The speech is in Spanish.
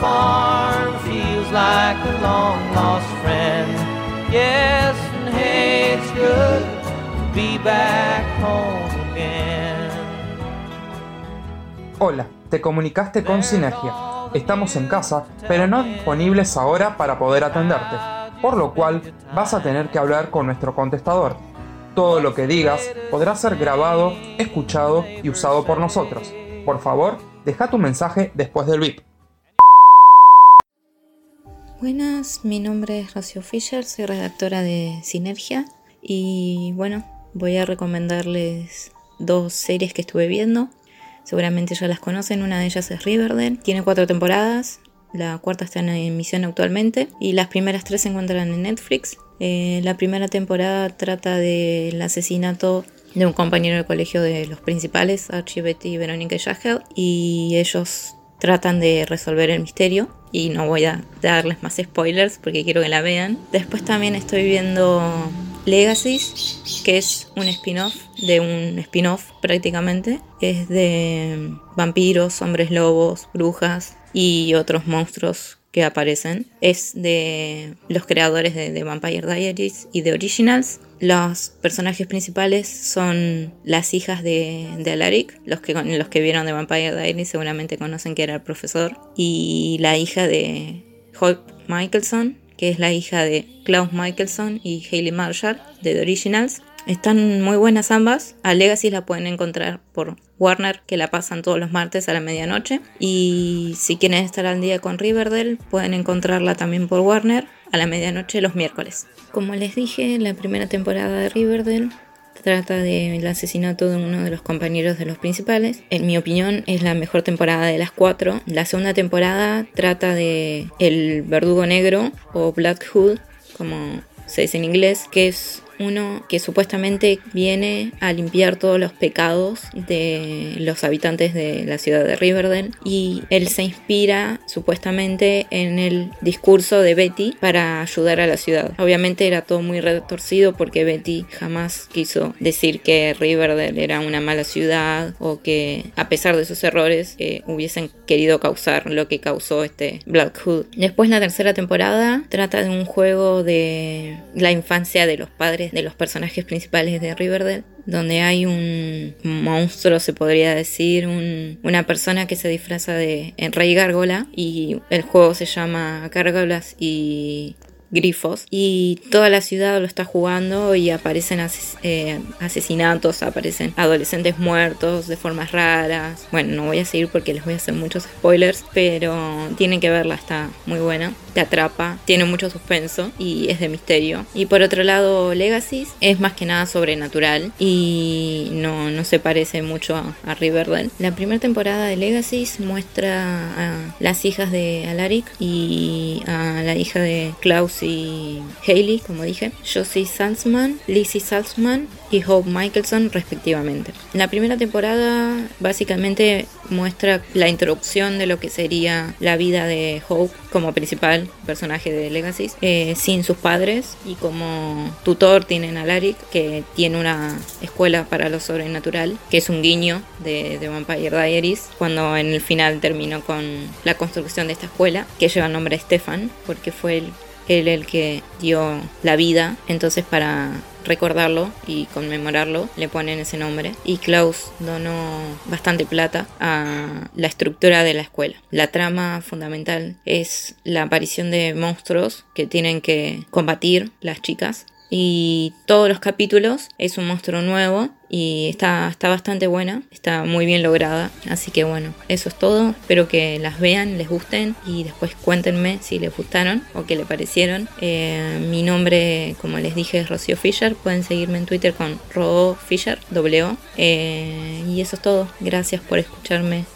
farm feels like a long lost friend. Yes, and hey, it's good to be back home again. Hola, te comunicaste con Sinergia. Estamos en casa, pero no disponibles ahora para poder atenderte, por lo cual vas a tener que hablar con nuestro contestador. Todo lo que digas podrá ser grabado, escuchado y usado por nosotros. Por favor, deja tu mensaje después del VIP. Buenas, mi nombre es Rocío Fischer, soy redactora de Sinergia y bueno, voy a recomendarles dos series que estuve viendo. Seguramente ya las conocen, una de ellas es Riverdale, tiene cuatro temporadas, la cuarta está en emisión actualmente y las primeras tres se encuentran en Netflix. Eh, la primera temporada trata del asesinato de un compañero de colegio de los principales, Archie, Betty y Verónica Yagel, y ellos tratan de resolver el misterio y no voy a darles más spoilers porque quiero que la vean. Después también estoy viendo Legacies, que es un spin-off de un spin-off prácticamente. Es de vampiros, hombres lobos, brujas y otros monstruos que aparecen. Es de los creadores de, Vampire Diaries y de Originals. Los personajes principales son las hijas de, de Alaric, los que, los que vieron de Vampire Diaries seguramente conocen que era el profesor, y la hija de Hope Michelson, que es la hija de Klaus Michelson y Hayley Marshall de The Originals. Están muy buenas ambas. A Legacy la pueden encontrar por Warner, que la pasan todos los martes a la medianoche. Y si quieren estar al día con Riverdale, pueden encontrarla también por Warner a la medianoche los miércoles. Como les dije, la primera temporada de Riverdale trata del asesinato de uno de los compañeros de los principales. En mi opinión es la mejor temporada de las cuatro. La segunda temporada trata de el verdugo negro o Black Hood, como se dice en inglés, que es uno que supuestamente viene a limpiar todos los pecados de los habitantes de la ciudad de Riverdale y él se inspira supuestamente en el discurso de Betty para ayudar a la ciudad. Obviamente era todo muy retorcido porque Betty jamás quiso decir que Riverdale era una mala ciudad o que a pesar de sus errores eh, hubiesen querido causar lo que causó este Black Hood. Después la tercera temporada trata de un juego de la infancia de los padres de los personajes principales de Riverdale, donde hay un monstruo, se podría decir, una persona que se disfraza de Rey Gárgola y el juego se llama Gárgolas y grifos y toda la ciudad lo está jugando y aparecen eh, asesinatos, aparecen adolescentes muertos de formas raras. Bueno, no voy a seguir porque les voy a hacer muchos spoilers, pero tienen que verla, está muy buena. Te atrapa, tiene mucho suspenso y es de misterio. Y por otro lado, Legacy es más que nada sobrenatural y no, no se parece mucho a, Riverdale. La primera temporada de Legacy muestra a las hijas de Alaric y a la hija de Klaus y Hayley, como dije, Josie Salzman, Lizzie Salzman y Hope Michelson respectivamente. La primera temporada básicamente muestra la introducción de lo que sería la vida de Hope como principal personaje de Legacy, eh, sin sus padres y como tutor tienen a Larry que tiene una escuela para lo sobrenatural, que es un guiño de, de Vampire Diaries, cuando en el final terminó con la construcción de esta escuela, que lleva el nombre de Stefan, porque fue el él el que dio la vida, entonces para recordarlo y conmemorarlo le ponen ese nombre. Y Klaus donó bastante plata a la estructura de la escuela. La trama fundamental es la aparición de monstruos que tienen que combatir las chicas y todos los capítulos es un monstruo nuevo y está, está bastante buena, está muy bien lograda. Así que bueno, eso es todo. Espero que las vean, les gusten y después cuéntenme si les gustaron o qué les parecieron. Eh, mi nombre, como les dije, es Rocío Fisher. Pueden seguirme en Twitter con Ro Fisher, W. Eh, y eso es todo. Gracias por escucharme